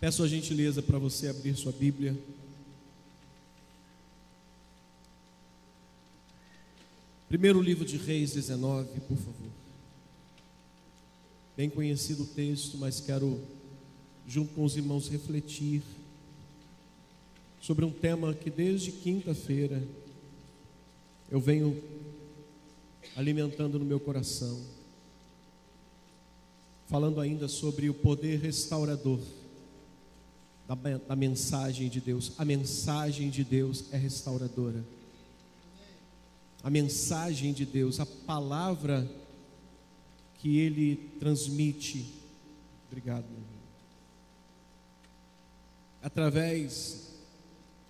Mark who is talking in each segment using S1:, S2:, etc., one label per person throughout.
S1: Peço a gentileza para você abrir sua Bíblia. Primeiro livro de Reis 19, por favor. Bem conhecido o texto, mas quero, junto com os irmãos, refletir sobre um tema que desde quinta-feira eu venho alimentando no meu coração, falando ainda sobre o poder restaurador da, da mensagem de Deus. A mensagem de Deus é restauradora. A mensagem de Deus, a palavra que ele transmite. Obrigado. Meu irmão. Através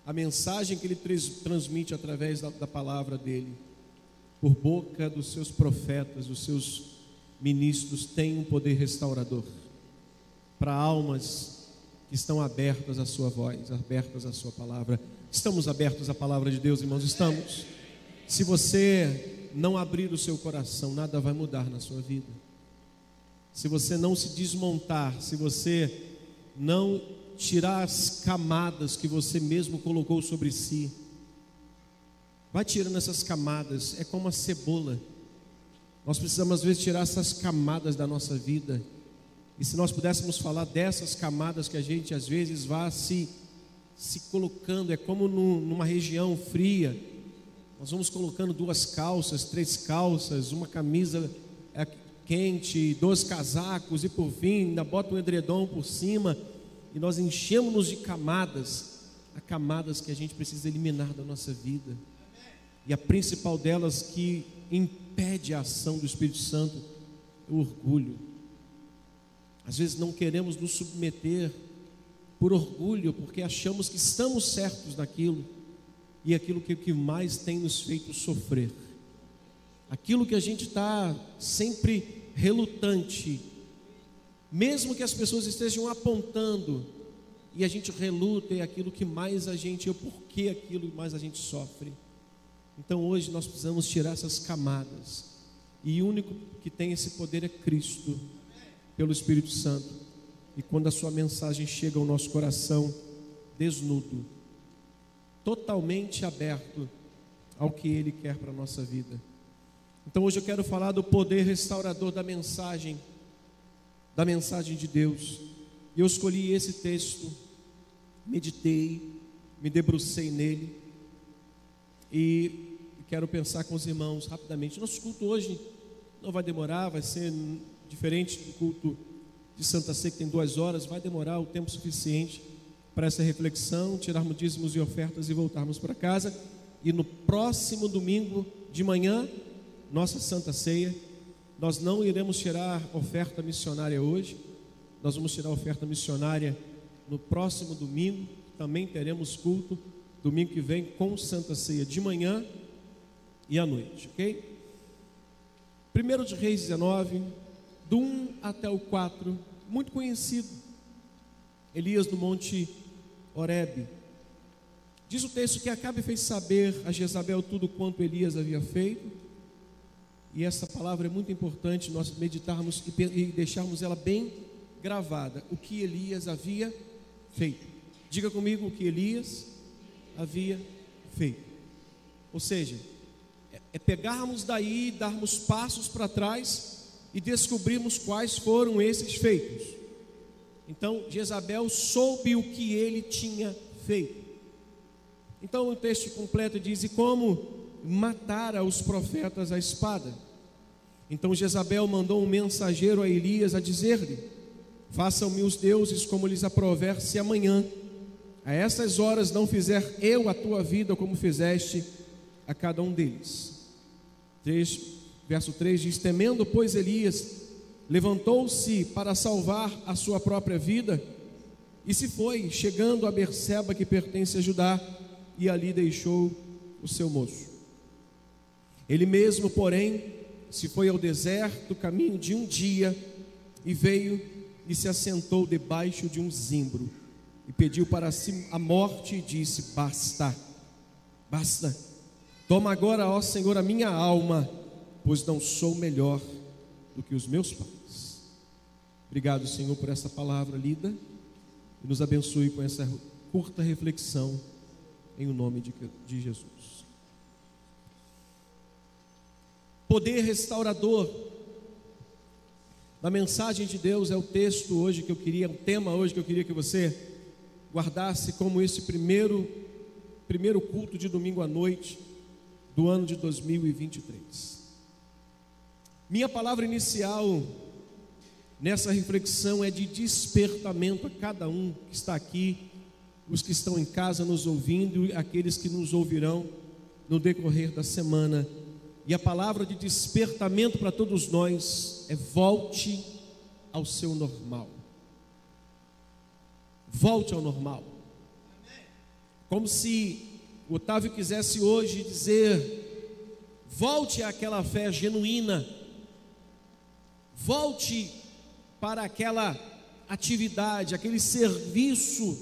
S1: a mensagem que ele transmite através da, da palavra dele, por boca dos seus profetas, dos seus ministros, tem um poder restaurador para almas que estão abertas à sua voz, abertas à sua palavra. Estamos abertos à palavra de Deus, irmãos? Estamos. Se você não abrir o seu coração, nada vai mudar na sua vida. Se você não se desmontar, se você não tirar as camadas que você mesmo colocou sobre si. Vai tirando essas camadas, é como a cebola. Nós precisamos às vezes tirar essas camadas da nossa vida. E se nós pudéssemos falar dessas camadas que a gente às vezes vai se, se colocando, é como no, numa região fria. Nós vamos colocando duas calças, três calças, uma camisa é, quente, dois casacos e por fim ainda bota um edredom por cima e nós enchemos-nos de camadas, há camadas que a gente precisa eliminar da nossa vida. E a principal delas que impede a ação do Espírito Santo é o orgulho. Às vezes não queremos nos submeter por orgulho, porque achamos que estamos certos naquilo, e aquilo que, que mais tem nos feito sofrer. Aquilo que a gente está sempre relutante mesmo que as pessoas estejam apontando e a gente reluta, é aquilo que mais a gente, é o porquê aquilo mais a gente sofre. Então hoje nós precisamos tirar essas camadas. E o único que tem esse poder é Cristo, pelo Espírito Santo. E quando a sua mensagem chega ao nosso coração, desnudo, totalmente aberto ao que Ele quer para a nossa vida. Então hoje eu quero falar do poder restaurador da mensagem da mensagem de Deus. E eu escolhi esse texto, meditei, me debrucei nele e quero pensar com os irmãos rapidamente. Nosso culto hoje não vai demorar, vai ser diferente do culto de Santa Sé, que tem duas horas, vai demorar o tempo suficiente para essa reflexão, tirarmos dízimos e ofertas e voltarmos para casa. E no próximo domingo de manhã, nossa Santa Ceia nós não iremos tirar oferta missionária hoje, nós vamos tirar oferta missionária no próximo domingo, também teremos culto, domingo que vem, com Santa Ceia de manhã e à noite, ok? Primeiro de Reis 19, do 1 até o 4, muito conhecido, Elias no Monte Horebe. Diz o texto que Acabe fez saber a Jezabel tudo quanto Elias havia feito, e essa palavra é muito importante nós meditarmos e deixarmos ela bem gravada. O que Elias havia feito. Diga comigo o que Elias havia feito. Ou seja, é, é pegarmos daí, darmos passos para trás e descobrirmos quais foram esses feitos. Então, Jezabel soube o que ele tinha feito. Então, o texto completo diz: E como matara os profetas à espada. Então Jezabel mandou um mensageiro a Elias a dizer-lhe: Façam-me os deuses como lhes aprover se amanhã, a essas horas não fizer eu a tua vida como fizeste a cada um deles. 3, verso 3 diz: Temendo, pois, Elias, levantou-se para salvar a sua própria vida e se foi, chegando a Berseba, que pertence a Judá, e ali deixou o seu moço. Ele mesmo, porém, se foi ao deserto, caminho de um dia, e veio e se assentou debaixo de um zimbro, e pediu para si a morte, e disse: Basta, basta, toma agora, ó Senhor, a minha alma, pois não sou melhor do que os meus pais. Obrigado, Senhor, por essa palavra lida. e nos abençoe com essa curta reflexão em o nome de, de Jesus. Poder restaurador da mensagem de Deus é o texto hoje que eu queria, o tema hoje que eu queria que você guardasse como esse primeiro primeiro culto de domingo à noite do ano de 2023. Minha palavra inicial nessa reflexão é de despertamento a cada um que está aqui, os que estão em casa nos ouvindo e aqueles que nos ouvirão no decorrer da semana. E a palavra de despertamento para todos nós é volte ao seu normal. Volte ao normal. Como se Otávio quisesse hoje dizer: volte àquela fé genuína, volte para aquela atividade, aquele serviço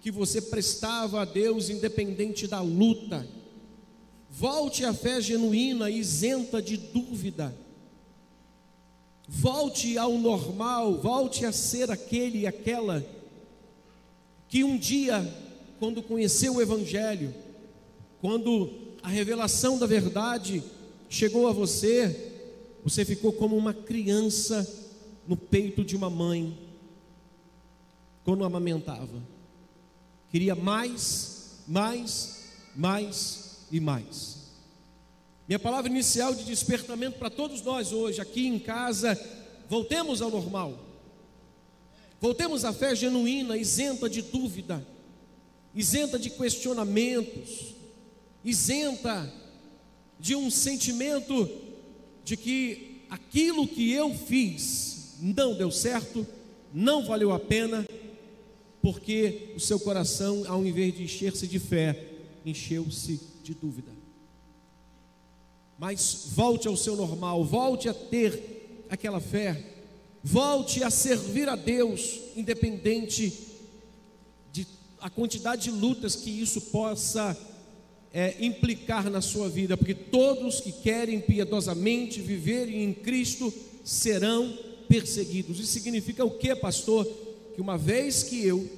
S1: que você prestava a Deus independente da luta. Volte à fé genuína, isenta de dúvida. Volte ao normal, volte a ser aquele e aquela que um dia quando conheceu o Evangelho, quando a revelação da verdade chegou a você, você ficou como uma criança no peito de uma mãe, quando amamentava. Queria mais, mais, mais e mais. Minha palavra inicial de despertamento para todos nós hoje, aqui em casa, voltemos ao normal. Voltemos à fé genuína, isenta de dúvida isenta de questionamentos, isenta de um sentimento de que aquilo que eu fiz não deu certo, não valeu a pena, porque o seu coração, ao invés de encher-se de fé, encheu-se de dúvida. Mas volte ao seu normal, volte a ter aquela fé, volte a servir a Deus, independente a quantidade de lutas que isso possa é, implicar na sua vida, porque todos que querem piedosamente viver em Cristo serão perseguidos. Isso significa o que, pastor? Que uma vez que eu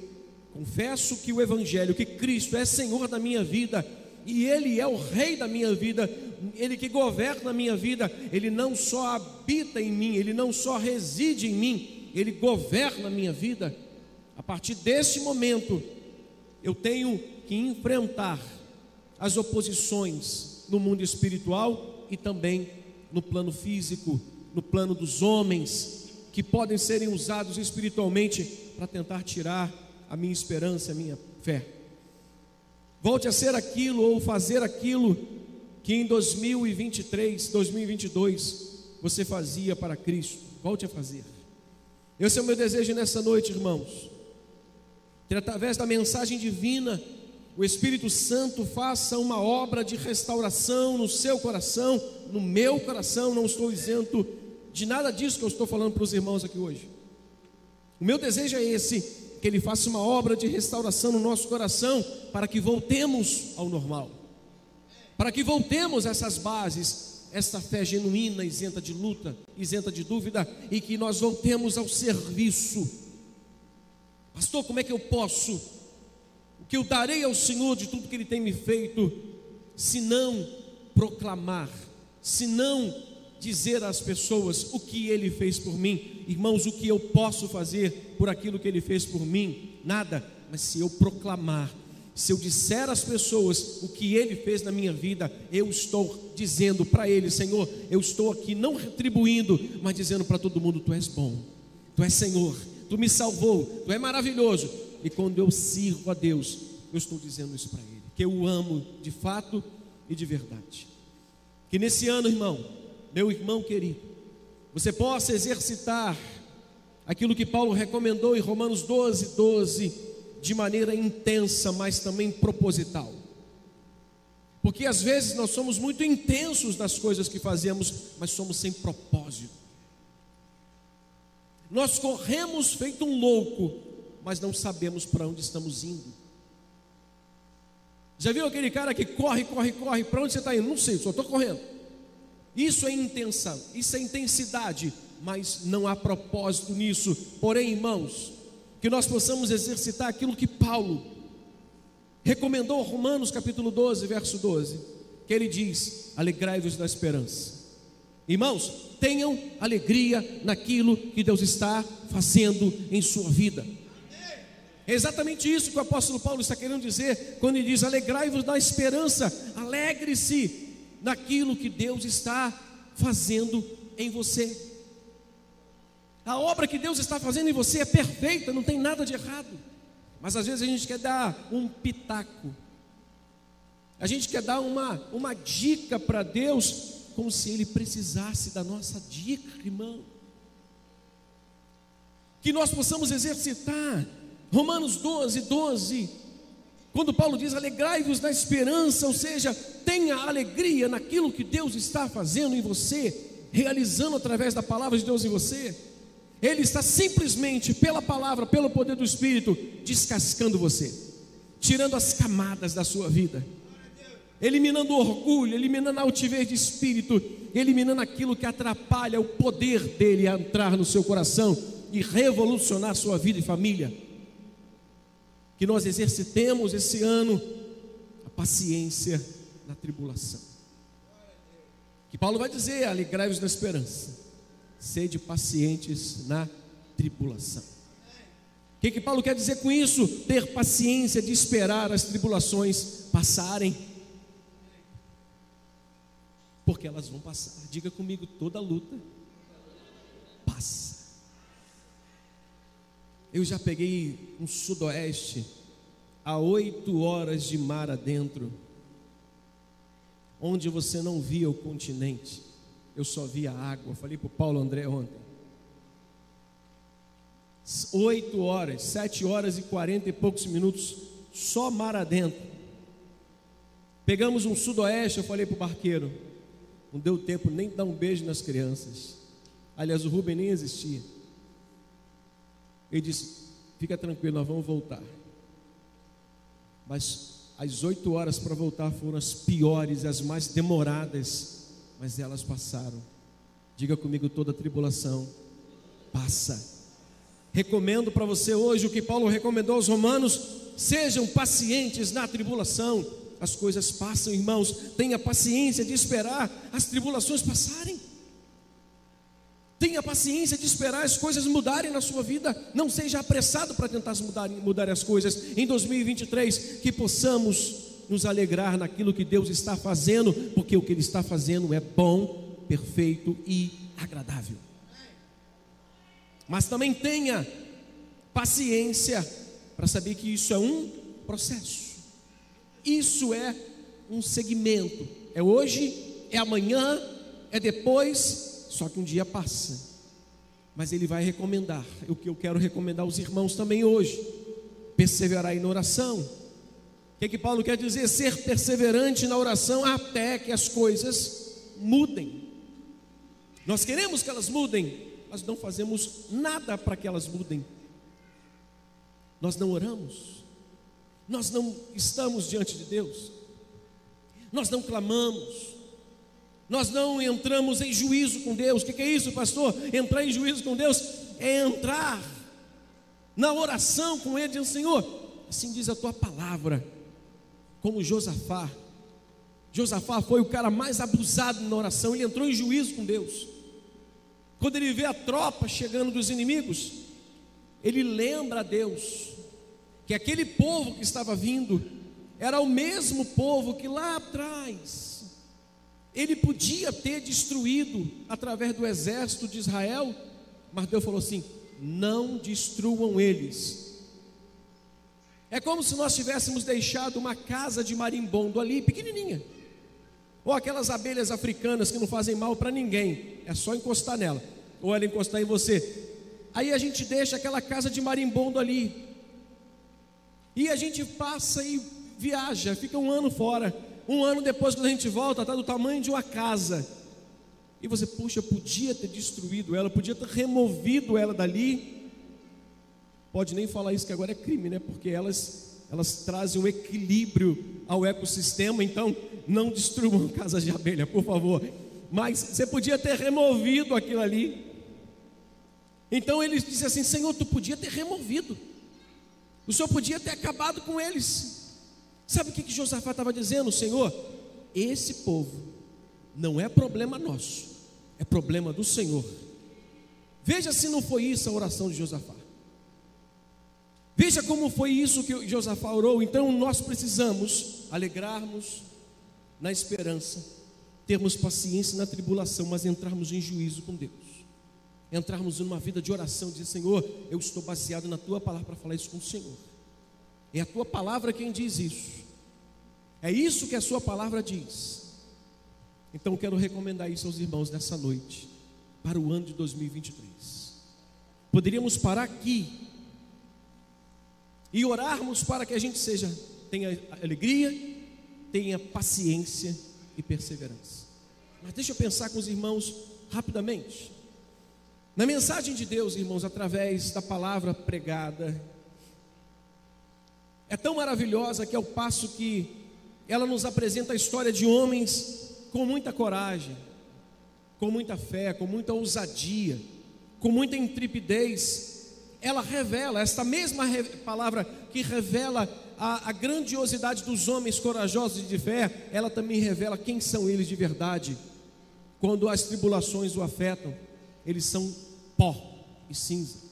S1: confesso que o Evangelho, que Cristo é Senhor da minha vida, e Ele é o Rei da minha vida, Ele que governa a minha vida, Ele não só habita em mim, Ele não só reside em mim, Ele governa a minha vida. A partir desse momento, eu tenho que enfrentar as oposições no mundo espiritual e também no plano físico, no plano dos homens, que podem serem usados espiritualmente para tentar tirar a minha esperança, a minha fé. Volte a ser aquilo ou fazer aquilo que em 2023, 2022 você fazia para Cristo. Volte a fazer. Esse é o meu desejo nessa noite, irmãos que através da mensagem divina, o Espírito Santo faça uma obra de restauração no seu coração, no meu coração, não estou isento de nada disso que eu estou falando para os irmãos aqui hoje. O meu desejo é esse, que Ele faça uma obra de restauração no nosso coração, para que voltemos ao normal, para que voltemos a essas bases, essa fé genuína, isenta de luta, isenta de dúvida, e que nós voltemos ao serviço Pastor, como é que eu posso? Que eu darei ao Senhor de tudo que Ele tem me feito, se não proclamar, se não dizer às pessoas o que Ele fez por mim, irmãos, o que eu posso fazer por aquilo que Ele fez por mim? Nada, mas se eu proclamar, se eu disser às pessoas o que Ele fez na minha vida, eu estou dizendo para Ele, Senhor, eu estou aqui não retribuindo, mas dizendo para todo mundo: Tu és bom, Tu és Senhor. Tu me salvou, tu é maravilhoso. E quando eu sirvo a Deus, eu estou dizendo isso para Ele, que eu o amo de fato e de verdade. Que nesse ano, irmão, meu irmão querido, você possa exercitar aquilo que Paulo recomendou em Romanos 12, 12, de maneira intensa, mas também proposital. Porque às vezes nós somos muito intensos nas coisas que fazemos, mas somos sem propósito. Nós corremos feito um louco, mas não sabemos para onde estamos indo. Já viu aquele cara que corre, corre, corre, para onde você está indo? Não sei, só estou correndo. Isso é intenção, isso é intensidade, mas não há propósito nisso. Porém, irmãos, que nós possamos exercitar aquilo que Paulo recomendou Romanos capítulo 12, verso 12, que ele diz: alegrai-vos na esperança. Irmãos, tenham alegria naquilo que Deus está fazendo em sua vida. É exatamente isso que o apóstolo Paulo está querendo dizer quando ele diz: alegrai-vos na esperança, alegre-se naquilo que Deus está fazendo em você. A obra que Deus está fazendo em você é perfeita, não tem nada de errado. Mas às vezes a gente quer dar um pitaco, a gente quer dar uma, uma dica para Deus, como se Ele precisasse da nossa dica, irmão. Que nós possamos exercitar, Romanos 12, 12, quando Paulo diz: alegrai-vos na esperança, ou seja, tenha alegria naquilo que Deus está fazendo em você, realizando através da palavra de Deus em você. Ele está simplesmente, pela palavra, pelo poder do Espírito, descascando você, tirando as camadas da sua vida, eliminando o orgulho, eliminando a altivez de espírito, eliminando aquilo que atrapalha o poder dele a entrar no seu coração e revolucionar sua vida e família. Que nós exercitemos esse ano a paciência na tribulação. Que Paulo vai dizer: alegrai-vos na esperança sede pacientes na tribulação. O que, que Paulo quer dizer com isso? Ter paciência de esperar as tribulações passarem. Porque elas vão passar. Diga comigo, toda luta Eu já peguei um sudoeste a oito horas de mar adentro, onde você não via o continente eu só via água. Falei para o Paulo André ontem. Oito horas, sete horas e quarenta e poucos minutos, só mar adentro. Pegamos um sudoeste, eu falei para o barqueiro, não deu tempo nem dar um beijo nas crianças. Aliás, o Rubem nem existia. Ele disse: Fica tranquilo, nós vamos voltar. Mas as oito horas para voltar foram as piores, as mais demoradas mas elas passaram. Diga comigo: toda tribulação passa. Recomendo para você hoje o que Paulo recomendou aos romanos: sejam pacientes na tribulação. As coisas passam, irmãos. Tenha paciência de esperar as tribulações passarem. Tenha paciência de esperar as coisas mudarem na sua vida. Não seja apressado para tentar mudar, mudar as coisas. Em 2023, que possamos nos alegrar naquilo que Deus está fazendo, porque o que Ele está fazendo é bom, perfeito e agradável. Mas também tenha paciência para saber que isso é um processo, isso é um segmento, é hoje, é amanhã, é depois, só que um dia passa. Mas ele vai recomendar, o que eu quero recomendar aos irmãos também hoje: perseverar em oração, o que, que Paulo quer dizer? Ser perseverante na oração até que as coisas mudem. Nós queremos que elas mudem, mas não fazemos nada para que elas mudem. Nós não oramos, nós não estamos diante de Deus, nós não clamamos, nós não entramos em juízo com Deus. O que, é isso, pastor? Entrar em juízo com Deus é entrar na oração com Ele, dizendo: Senhor, assim diz a tua palavra como Josafá. Josafá foi o cara mais abusado na oração, ele entrou em juízo com Deus. Quando ele vê a tropa chegando dos inimigos, ele lembra a Deus que aquele povo que estava vindo era o mesmo povo que lá atrás ele podia ter destruído através do exército de Israel, mas Deus falou assim: não destruam eles, é como se nós tivéssemos deixado uma casa de marimbondo ali, pequenininha. Ou aquelas abelhas africanas que não fazem mal para ninguém, é só encostar nela, ou ela encostar em você. Aí a gente deixa aquela casa de marimbondo ali. E a gente passa e viaja, fica um ano fora. Um ano depois, quando a gente volta, está do tamanho de uma casa. E você, puxa, podia ter destruído ela, podia ter removido ela dali pode nem falar isso que agora é crime, né? Porque elas elas trazem um equilíbrio ao ecossistema, então não destruam casas de abelha, por favor. Mas você podia ter removido aquilo ali. Então ele disse assim: Senhor, tu podia ter removido, o Senhor podia ter acabado com eles. Sabe o que, que Josafá estava dizendo? Senhor, esse povo não é problema nosso, é problema do Senhor. Veja se não foi isso a oração de Josafá. Veja como foi isso que Josafá orou. Então nós precisamos alegrarmos na esperança, termos paciência na tribulação, mas entrarmos em juízo com Deus. Entrarmos numa vida de oração, dizer: Senhor, eu estou baseado na tua palavra para falar isso com o Senhor. É a tua palavra quem diz isso. É isso que a sua palavra diz. Então eu quero recomendar isso aos irmãos nessa noite, para o ano de 2023. Poderíamos parar aqui e orarmos para que a gente seja tenha alegria, tenha paciência e perseverança. Mas deixa eu pensar com os irmãos rapidamente. Na mensagem de Deus, irmãos, através da palavra pregada, é tão maravilhosa que é o passo que ela nos apresenta a história de homens com muita coragem, com muita fé, com muita ousadia, com muita intrepidez. Ela revela, esta mesma palavra que revela a, a grandiosidade dos homens corajosos de fé, ela também revela quem são eles de verdade. Quando as tribulações o afetam, eles são pó e cinza.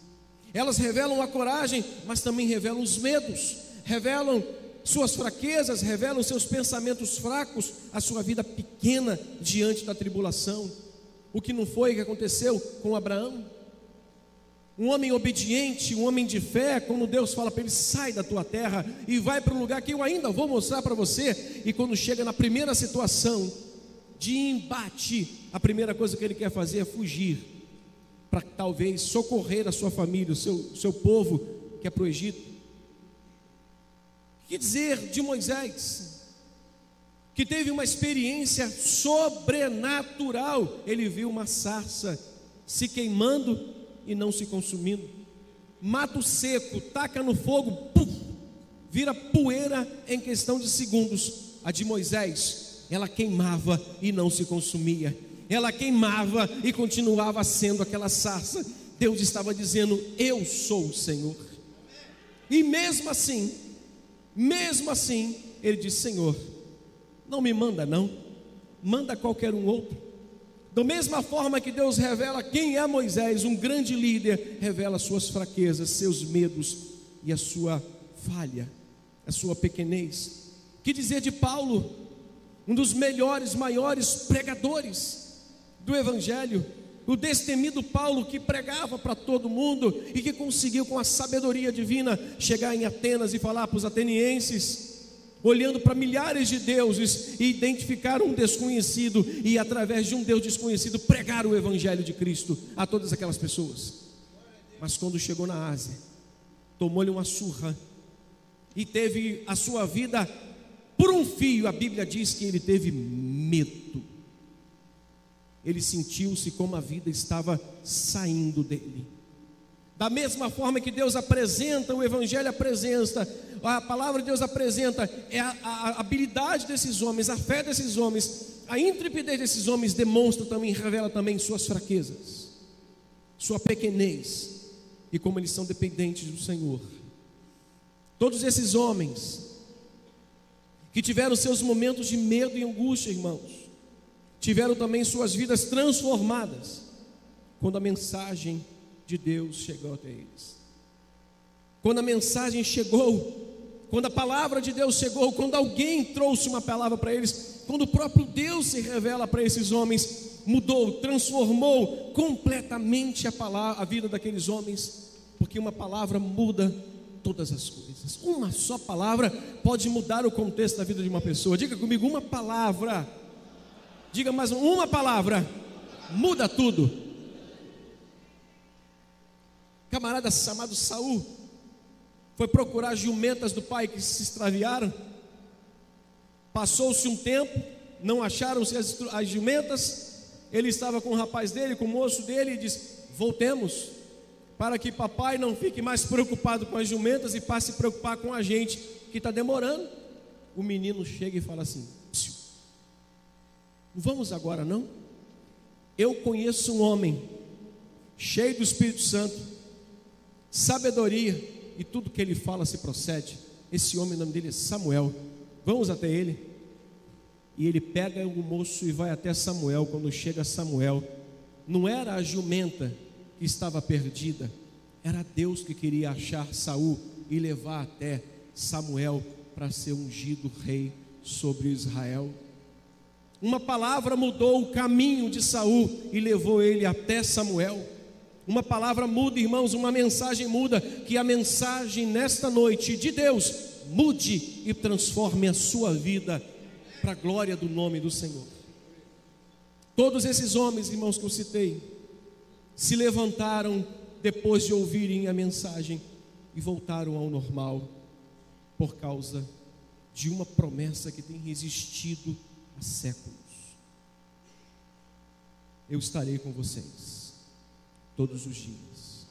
S1: Elas revelam a coragem, mas também revelam os medos, revelam suas fraquezas, revelam seus pensamentos fracos, a sua vida pequena diante da tribulação. O que não foi que aconteceu com Abraão? Um homem obediente, um homem de fé, quando Deus fala para ele: sai da tua terra e vai para o lugar que eu ainda vou mostrar para você. E quando chega na primeira situação de embate, a primeira coisa que ele quer fazer é fugir, para talvez socorrer a sua família, o seu, seu povo que é para o Egito. Que dizer de Moisés, que teve uma experiência sobrenatural. Ele viu uma sarça se queimando e não se consumindo. Mato seco, taca no fogo, puf, vira poeira em questão de segundos. A de Moisés, ela queimava e não se consumia. Ela queimava e continuava sendo aquela sarça. Deus estava dizendo: Eu sou o Senhor. E mesmo assim, mesmo assim, ele disse: Senhor, não me manda, não, manda qualquer um outro. Da mesma forma que Deus revela quem é Moisés, um grande líder, revela suas fraquezas, seus medos e a sua falha, a sua pequenez. Que dizer de Paulo, um dos melhores, maiores pregadores do Evangelho, o destemido Paulo que pregava para todo mundo e que conseguiu, com a sabedoria divina, chegar em Atenas e falar para os atenienses, olhando para milhares de deuses e identificar um desconhecido e, através de um Deus desconhecido, pregar o Evangelho de Cristo a todas aquelas pessoas. Mas quando chegou na Ásia, tomou-lhe uma surra e teve a sua vida por um fio, a Bíblia diz que ele teve medo ele sentiu-se como a vida estava saindo dele. Da mesma forma que Deus apresenta, o Evangelho apresenta, a palavra de Deus apresenta, é a, a, habilidade desses homens, a fé desses homens, a intrepidez desses homens demonstra também, revela também suas fraquezas, sua pequenez e como eles são dependentes do Senhor. Todos esses homens que tiveram seus momentos de medo e angústia, irmãos, tiveram também suas vidas transformadas quando a mensagem de Deus chegou até eles. Quando a mensagem chegou, quando a palavra de Deus chegou, quando alguém trouxe uma palavra para eles, quando o próprio Deus se revela para esses homens, mudou, transformou completamente a palavra, a vida daqueles homens, porque uma palavra muda todas as coisas. Uma só palavra pode mudar o contexto da vida de uma pessoa. Diga comigo, uma palavra Diga mais uma palavra, muda tudo. Camarada chamado Saul foi procurar jumentas do pai que se extraviaram. Passou-se um tempo, não acharam-se as, as jumentas. Ele estava com o rapaz dele, com o moço dele, e disse: Voltemos, para que papai não fique mais preocupado com as jumentas e passe a se preocupar com a gente que está demorando. O menino chega e fala assim: Vamos agora não? Eu conheço um homem cheio do Espírito Santo, sabedoria e tudo que ele fala se procede. Esse homem, o nome dele é Samuel. Vamos até ele. E ele pega o moço e vai até Samuel. Quando chega Samuel, não era a jumenta que estava perdida, era Deus que queria achar Saul e levar até Samuel para ser ungido rei sobre Israel. Uma palavra mudou o caminho de Saul e levou ele até Samuel. Uma palavra muda, irmãos, uma mensagem muda, que a mensagem nesta noite de Deus mude e transforme a sua vida para a glória do nome do Senhor. Todos esses homens, irmãos, que eu citei, se levantaram depois de ouvirem a mensagem e voltaram ao normal por causa de uma promessa que tem resistido há séculos. Eu estarei com vocês todos os dias.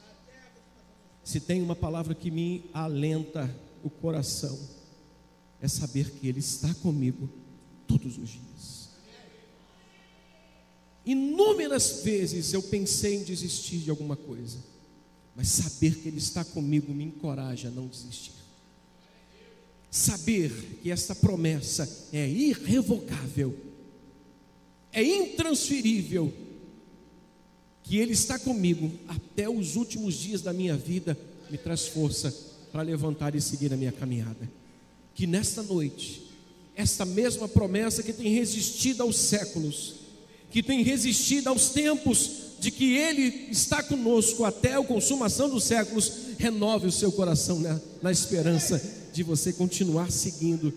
S1: Se tem uma palavra que me alenta o coração, é saber que Ele está comigo todos os dias. Inúmeras vezes eu pensei em desistir de alguma coisa, mas saber que Ele está comigo me encoraja a não desistir. Saber que esta promessa é irrevogável, é intransferível, que Ele está comigo até os últimos dias da minha vida, me traz força para levantar e seguir a minha caminhada. Que nesta noite, esta mesma promessa que tem resistido aos séculos, que tem resistido aos tempos de que Ele está conosco até a consumação dos séculos, renove o seu coração na esperança de você continuar seguindo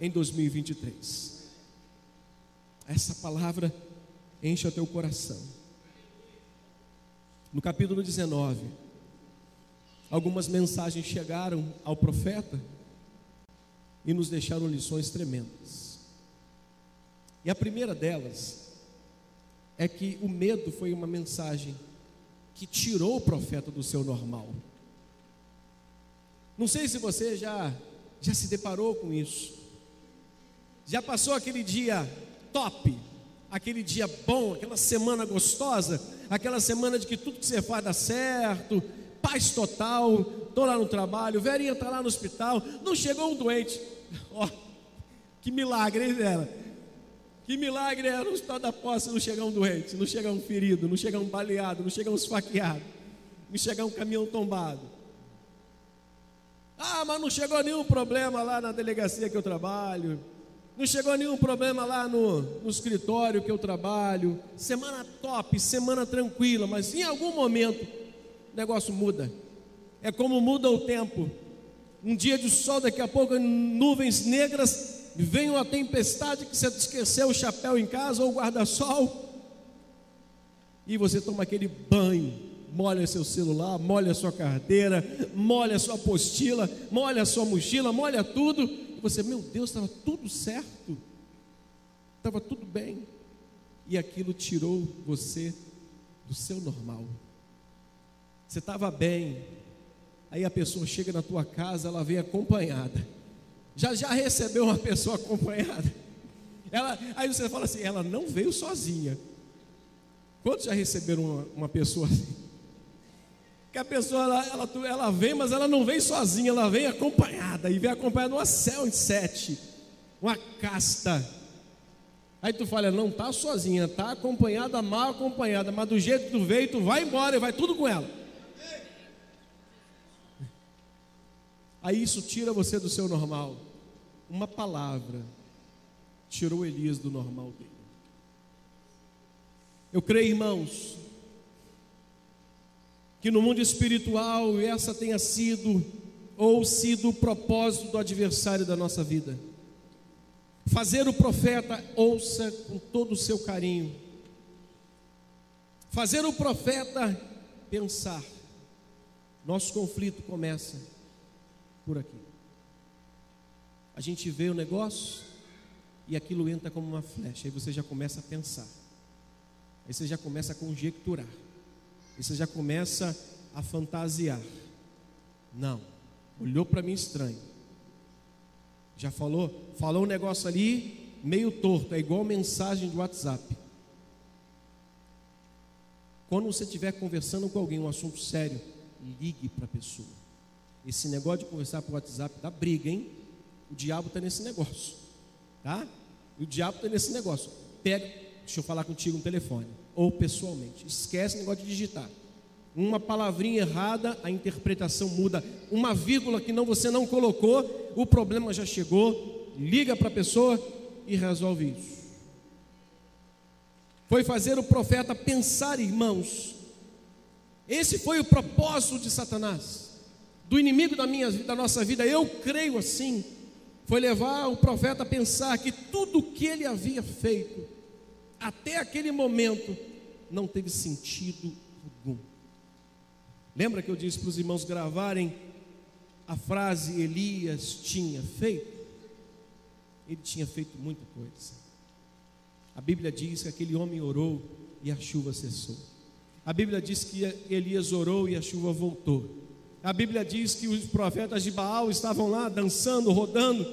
S1: em 2023. Essa palavra enche o teu coração. No capítulo 19, algumas mensagens chegaram ao profeta e nos deixaram lições tremendas. E a primeira delas é que o medo foi uma mensagem que tirou o profeta do seu normal. Não sei se você já já se deparou com isso. Já passou aquele dia top, aquele dia bom, aquela semana gostosa, aquela semana de que tudo que você faz dá certo, paz total, estou lá no trabalho, Verinha está lá no hospital, não chegou um doente. Ó, oh, que milagre, hein, Vera? Que milagre é no hospital da posse não chegar um doente, não chegar um ferido, não chegar um baleado, não chegar um esfaqueado, não chegar um caminhão tombado. Ah, mas não chegou nenhum problema lá na delegacia que eu trabalho. Não chegou nenhum problema lá no, no escritório que eu trabalho. Semana top, semana tranquila, mas em algum momento o negócio muda. É como muda o tempo. Um dia de sol, daqui a pouco nuvens negras, vem uma tempestade que você esqueceu o chapéu em casa ou o guarda-sol. E você toma aquele banho, molha seu celular, molha sua carteira, molha sua apostila, molha sua mochila, molha tudo e você, meu Deus, estava tudo certo, estava tudo bem, e aquilo tirou você do seu normal. Você estava bem, aí a pessoa chega na tua casa, ela vem acompanhada. Já já recebeu uma pessoa acompanhada? Ela, aí você fala assim, ela não veio sozinha. Quantos já receberam uma, uma pessoa assim? Que a pessoa ela, ela, ela vem, mas ela não vem sozinha, ela vem acompanhada, e vem acompanhada uma sete, uma casta. Aí tu fala, não está sozinha, está acompanhada, mal acompanhada, mas do jeito que tu veio, tu vai embora e vai tudo com ela. Aí isso tira você do seu normal. Uma palavra tirou Elias do normal dele. Eu creio, irmãos, que no mundo espiritual essa tenha sido ou sido o propósito do adversário da nossa vida. Fazer o profeta ouça com todo o seu carinho. Fazer o profeta pensar. Nosso conflito começa por aqui. A gente vê o negócio e aquilo entra como uma flecha. Aí você já começa a pensar. Aí você já começa a conjecturar. E você já começa a fantasiar. Não, olhou para mim estranho. Já falou, falou um negócio ali meio torto, é igual mensagem de WhatsApp. Quando você estiver conversando com alguém um assunto sério, ligue para a pessoa. Esse negócio de conversar por WhatsApp dá briga, hein? O diabo está nesse negócio, tá? O diabo está nesse negócio. Pega, deixa eu falar contigo no telefone ou pessoalmente. Esquece o negócio de digitar. Uma palavrinha errada, a interpretação muda. Uma vírgula que não você não colocou, o problema já chegou. Liga para a pessoa e resolve isso. Foi fazer o profeta pensar, irmãos. Esse foi o propósito de Satanás, do inimigo da minha da nossa vida. Eu creio assim. Foi levar o profeta a pensar que tudo o que ele havia feito até aquele momento não teve sentido algum. Lembra que eu disse para os irmãos gravarem a frase Elias tinha feito? Ele tinha feito muita coisa. A Bíblia diz que aquele homem orou e a chuva cessou. A Bíblia diz que Elias orou e a chuva voltou. A Bíblia diz que os profetas de Baal estavam lá dançando, rodando,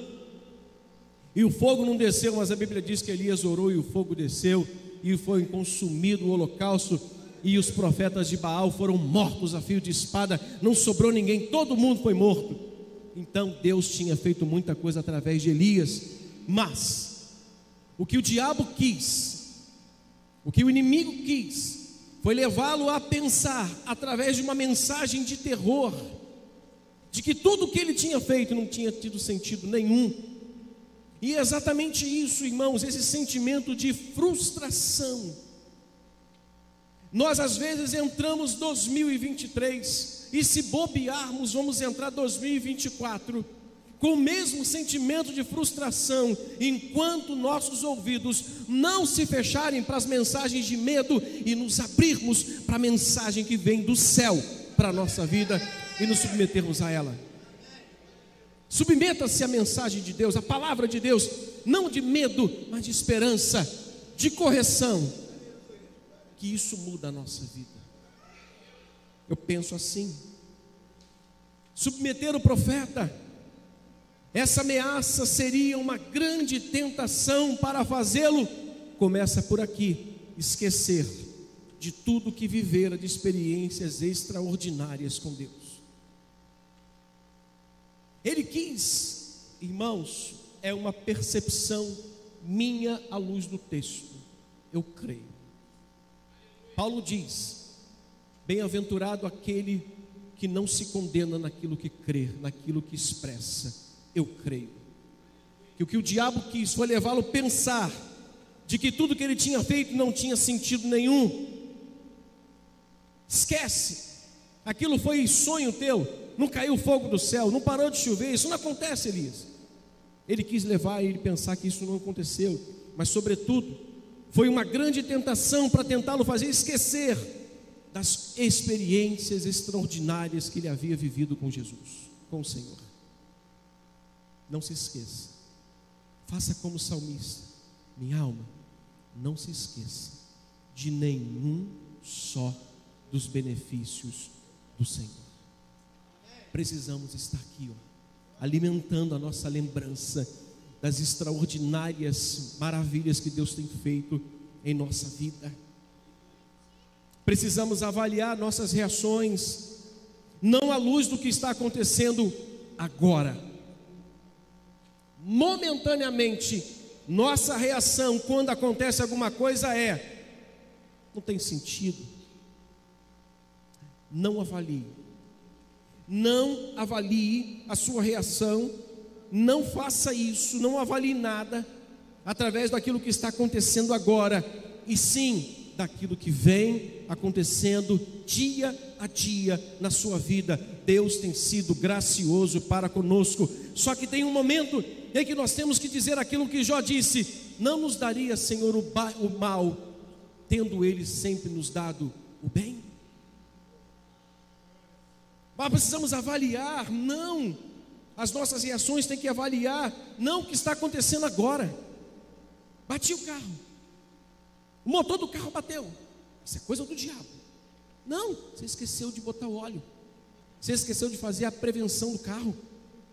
S1: e o fogo não desceu, mas a Bíblia diz que Elias orou e o fogo desceu, e foi consumido o holocausto, e os profetas de Baal foram mortos a fio de espada, não sobrou ninguém, todo mundo foi morto. Então Deus tinha feito muita coisa através de Elias, mas o que o diabo quis, o que o inimigo quis, foi levá-lo a pensar através de uma mensagem de terror, de que tudo o que ele tinha feito não tinha tido sentido nenhum. E é exatamente isso, irmãos, esse sentimento de frustração. Nós às vezes entramos 2023 e se bobearmos, vamos entrar 2024 com o mesmo sentimento de frustração, enquanto nossos ouvidos não se fecharem para as mensagens de medo e nos abrirmos para a mensagem que vem do céu para a nossa vida e nos submetermos a ela. Submeta-se à mensagem de Deus, à palavra de Deus, não de medo, mas de esperança, de correção, que isso muda a nossa vida. Eu penso assim. Submeter o profeta essa ameaça seria uma grande tentação para fazê-lo. Começa por aqui, esquecer de tudo que vivera de experiências extraordinárias com Deus. Ele quis, irmãos, é uma percepção minha à luz do texto. Eu creio. Paulo diz: Bem-aventurado aquele que não se condena naquilo que crê, naquilo que expressa eu creio. Que o que o diabo quis foi levá-lo a pensar de que tudo que ele tinha feito não tinha sentido nenhum. Esquece, aquilo foi sonho teu, não caiu fogo do céu, não parou de chover, isso não acontece, Elias. Ele quis levar ele pensar que isso não aconteceu, mas, sobretudo, foi uma grande tentação para tentá-lo fazer esquecer das experiências extraordinárias que ele havia vivido com Jesus, com o Senhor. Não se esqueça. Faça como salmista. Minha alma, não se esqueça de nenhum só dos benefícios do Senhor. Precisamos estar aqui, ó, alimentando a nossa lembrança das extraordinárias maravilhas que Deus tem feito em nossa vida. Precisamos avaliar nossas reações, não à luz do que está acontecendo agora, momentaneamente, nossa reação quando acontece alguma coisa é: não tem sentido. Não avalie. Não avalie a sua reação. Não faça isso. Não avalie nada através daquilo que está acontecendo agora. E sim daquilo que vem acontecendo dia a dia na sua vida. Deus tem sido gracioso para conosco. Só que tem um momento em que nós temos que dizer aquilo que Jó disse: Não nos daria, Senhor, o, mal, tendo Ele sempre nos dado o bem. Mas precisamos avaliar, não, as nossas reações têm que avaliar, não o que está acontecendo agora. Bati o carro, o motor do carro bateu. Isso é coisa do diabo. Não, você esqueceu de botar o óleo. Você esqueceu de fazer a prevenção do carro.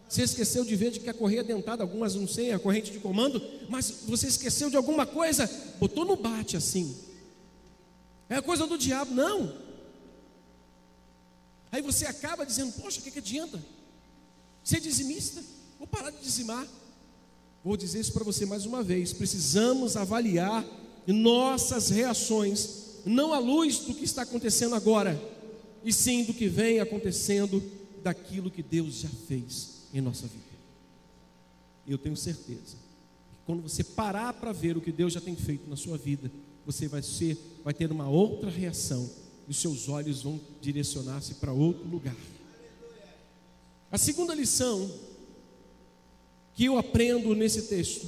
S1: Você esqueceu de ver de que a correia dentada, algumas não sei, a corrente de comando, mas você esqueceu de alguma coisa, botou no bate assim. É coisa do diabo, não. Aí você acaba dizendo: Poxa, o que, que adianta? Ser dizimista? Vou parar de dizimar. Vou dizer isso para você mais uma vez. Precisamos avaliar nossas reações, não à luz do que está acontecendo agora, e sim do que vem acontecendo daquilo que Deus já fez em nossa vida. Eu tenho certeza que quando você parar para ver o que Deus já tem feito na sua vida, você vai ser, vai ter uma outra reação os seus olhos vão direcionar-se para outro lugar. A segunda lição que eu aprendo nesse texto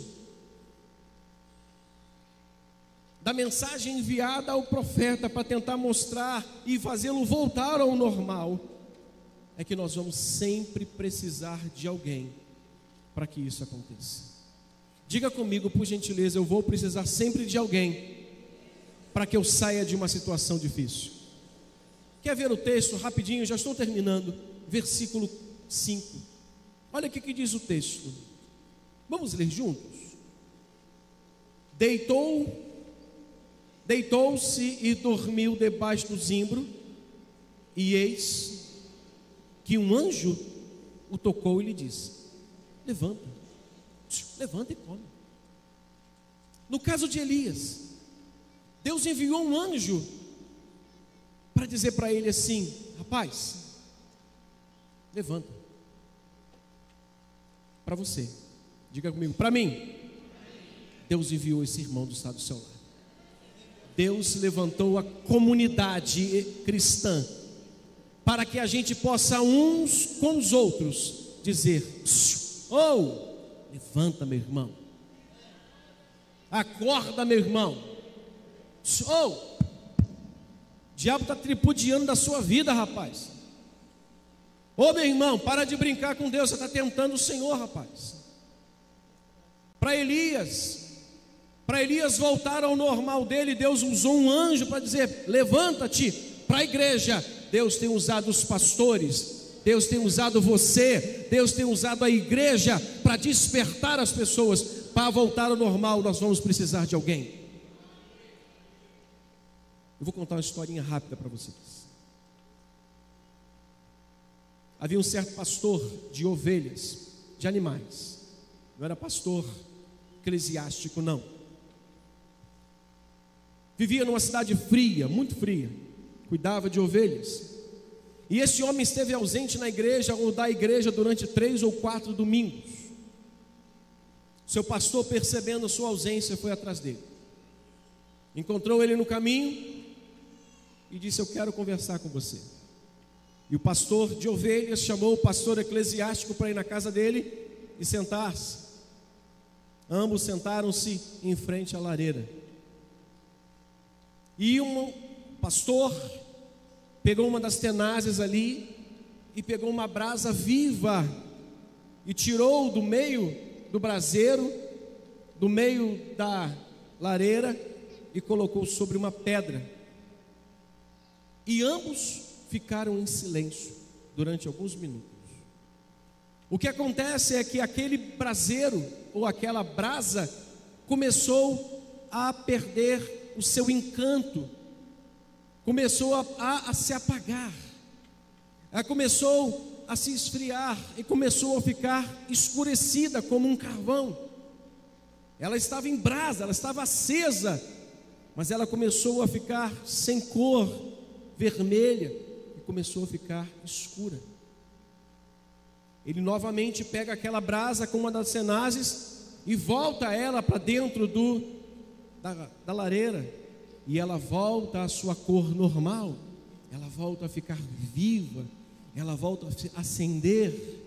S1: da mensagem enviada ao profeta para tentar mostrar e fazê-lo voltar ao normal é que nós vamos sempre precisar de alguém para que isso aconteça. Diga comigo, por gentileza, eu vou precisar sempre de alguém para que eu saia de uma situação difícil. Quer ver o texto rapidinho? Já estou terminando. Versículo 5. Olha o que diz o texto. Vamos ler juntos. Deitou, deitou-se e dormiu debaixo do zimbro, e eis que um anjo o tocou e lhe disse: Levanta, levanta e come. No caso de Elias, Deus enviou um anjo para dizer para ele assim: Rapaz, levanta. Para você, diga comigo, para mim. Deus enviou esse irmão do estado do seu lado. Deus levantou a comunidade cristã para que a gente possa uns com os outros dizer: Oh, levanta, meu irmão. Acorda, meu irmão. Oh, o diabo está tripudiando da sua vida, rapaz. Ô meu irmão, para de brincar com Deus, você está tentando o Senhor, rapaz. Para Elias, para Elias voltar ao normal dele, Deus usou um anjo para dizer: levanta-te para a igreja, Deus tem usado os pastores, Deus tem usado você, Deus tem usado a igreja para despertar as pessoas para voltar ao normal. Nós vamos precisar de alguém. Eu vou contar uma historinha rápida para vocês. Havia um certo pastor de ovelhas, de animais. Não era pastor eclesiástico, não. Vivia numa cidade fria, muito fria cuidava de ovelhas. E esse homem esteve ausente na igreja ou da igreja durante três ou quatro domingos. Seu pastor, percebendo a sua ausência, foi atrás dele. Encontrou ele no caminho e disse: Eu quero conversar com você. E o pastor de ovelhas chamou o pastor eclesiástico para ir na casa dele e sentar-se. Ambos sentaram-se em frente à lareira. E um pastor pegou uma das tenazes ali e pegou uma brasa viva e tirou do meio do braseiro, do meio da lareira e colocou sobre uma pedra. E ambos ficaram em silêncio durante alguns minutos. O que acontece é que aquele braseiro ou aquela brasa começou a perder o seu encanto começou a, a, a se apagar, ela começou a se esfriar e começou a ficar escurecida como um carvão. Ela estava em brasa, ela estava acesa, mas ela começou a ficar sem cor, vermelha, e começou a ficar escura. Ele novamente pega aquela brasa com uma das cenazes e volta ela para dentro do, da, da lareira e ela volta à sua cor normal, ela volta a ficar viva, ela volta a acender.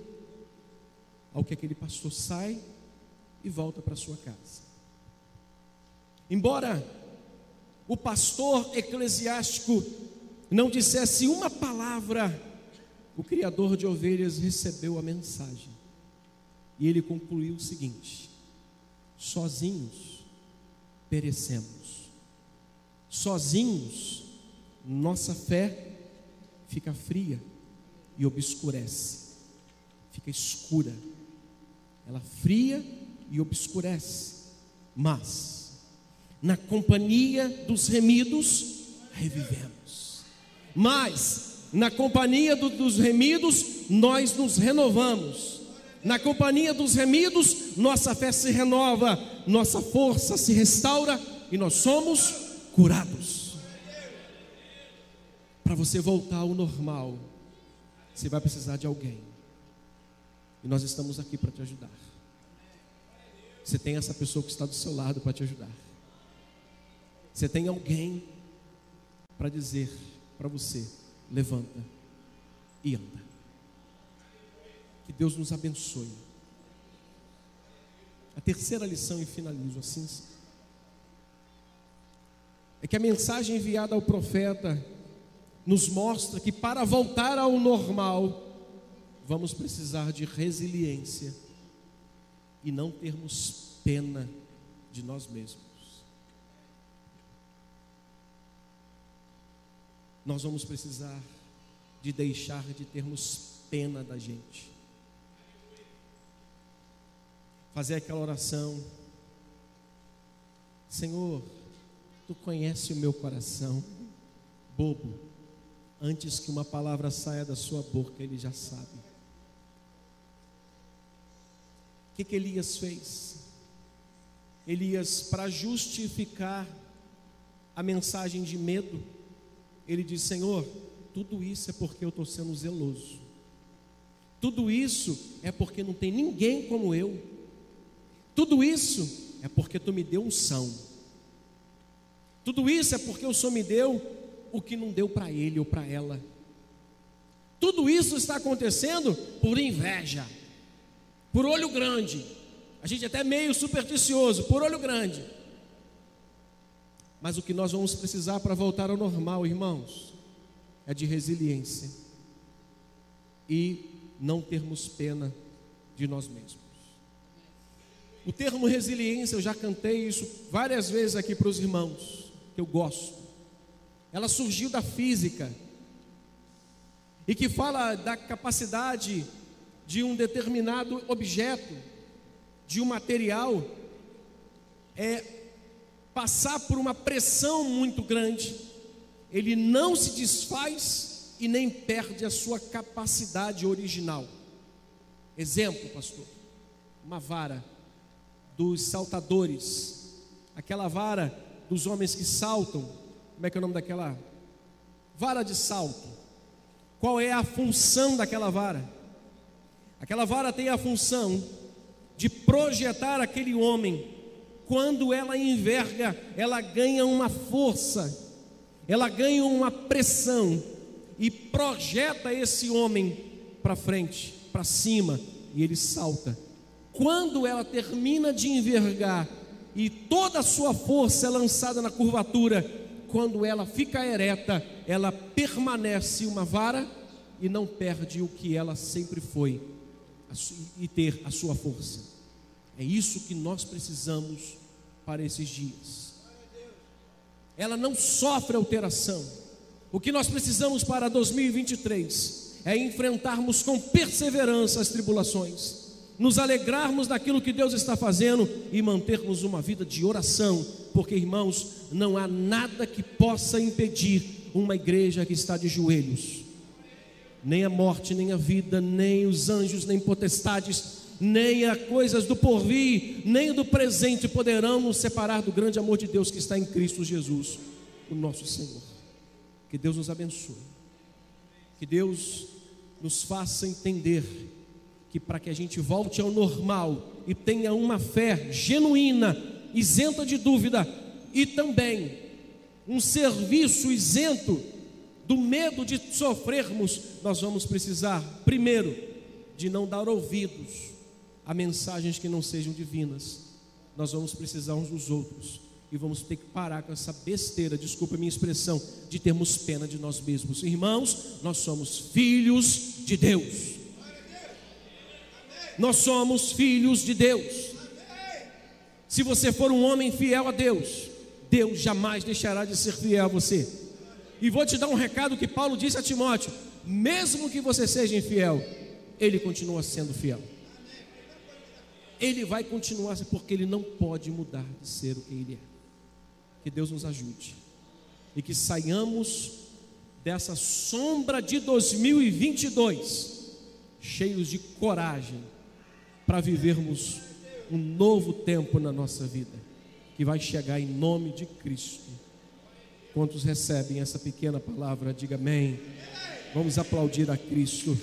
S1: Ao que aquele pastor sai e volta para sua casa. Embora o pastor eclesiástico não dissesse uma palavra, o criador de ovelhas recebeu a mensagem. E ele concluiu o seguinte: sozinhos perecemos sozinhos, nossa fé fica fria e obscurece, fica escura. Ela fria e obscurece, mas na companhia dos remidos revivemos. Mas, na companhia do, dos remidos, nós nos renovamos. Na companhia dos remidos, nossa fé se renova, nossa força se restaura e nós somos curados. Para você voltar ao normal, você vai precisar de alguém. E nós estamos aqui para te ajudar. Você tem essa pessoa que está do seu lado para te ajudar. Você tem alguém para dizer para você: levanta e anda. Que Deus nos abençoe. A terceira lição, e finalizo assim, é que a mensagem enviada ao profeta nos mostra que para voltar ao normal, vamos precisar de resiliência e não termos pena de nós mesmos. Nós vamos precisar de deixar de termos pena da gente. Fazer aquela oração, Senhor, tu conhece o meu coração, bobo, antes que uma palavra saia da sua boca, ele já sabe. que, que Elias fez? Elias, para justificar a mensagem de medo, ele diz: Senhor, tudo isso é porque eu estou sendo zeloso, tudo isso é porque não tem ninguém como eu, tudo isso é porque tu me deu unção, tudo isso é porque o Senhor me deu o que não deu para ele ou para ela. Tudo isso está acontecendo por inveja por olho grande. A gente é até meio supersticioso, por olho grande. Mas o que nós vamos precisar para voltar ao normal, irmãos, é de resiliência e não termos pena de nós mesmos. O termo resiliência, eu já cantei isso várias vezes aqui para os irmãos, que eu gosto. Ela surgiu da física e que fala da capacidade de um determinado objeto, de um material, é passar por uma pressão muito grande, ele não se desfaz e nem perde a sua capacidade original. Exemplo, pastor, uma vara dos saltadores, aquela vara dos homens que saltam, como é que é o nome daquela? Vara de salto. Qual é a função daquela vara? Aquela vara tem a função de projetar aquele homem. Quando ela enverga, ela ganha uma força, ela ganha uma pressão e projeta esse homem para frente, para cima, e ele salta. Quando ela termina de envergar e toda a sua força é lançada na curvatura, quando ela fica ereta, ela permanece uma vara e não perde o que ela sempre foi e ter a sua força. É isso que nós precisamos para esses dias. Ela não sofre alteração. O que nós precisamos para 2023 é enfrentarmos com perseverança as tribulações, nos alegrarmos daquilo que Deus está fazendo e mantermos uma vida de oração, porque irmãos, não há nada que possa impedir uma igreja que está de joelhos nem a morte, nem a vida, nem os anjos, nem potestades, nem as coisas do porvir, nem do presente poderão nos separar do grande amor de Deus que está em Cristo Jesus, o nosso Senhor. Que Deus nos abençoe. Que Deus nos faça entender que para que a gente volte ao normal e tenha uma fé genuína, isenta de dúvida, e também um serviço isento do medo de sofrermos, nós vamos precisar, primeiro, de não dar ouvidos a mensagens que não sejam divinas. Nós vamos precisar uns dos outros e vamos ter que parar com essa besteira, desculpa a minha expressão, de termos pena de nós mesmos. Irmãos, nós somos filhos de Deus. Nós somos filhos de Deus. Se você for um homem fiel a Deus, Deus jamais deixará de ser fiel a você. E vou te dar um recado que Paulo disse a Timóteo: mesmo que você seja infiel, ele continua sendo fiel. Ele vai continuar, porque ele não pode mudar de ser o que ele é. Que Deus nos ajude. e que saiamos dessa sombra de 2022 cheios de coragem para vivermos um novo tempo na nossa vida, que vai chegar em nome de Cristo. Quantos recebem essa pequena palavra, diga amém. Vamos aplaudir a Cristo.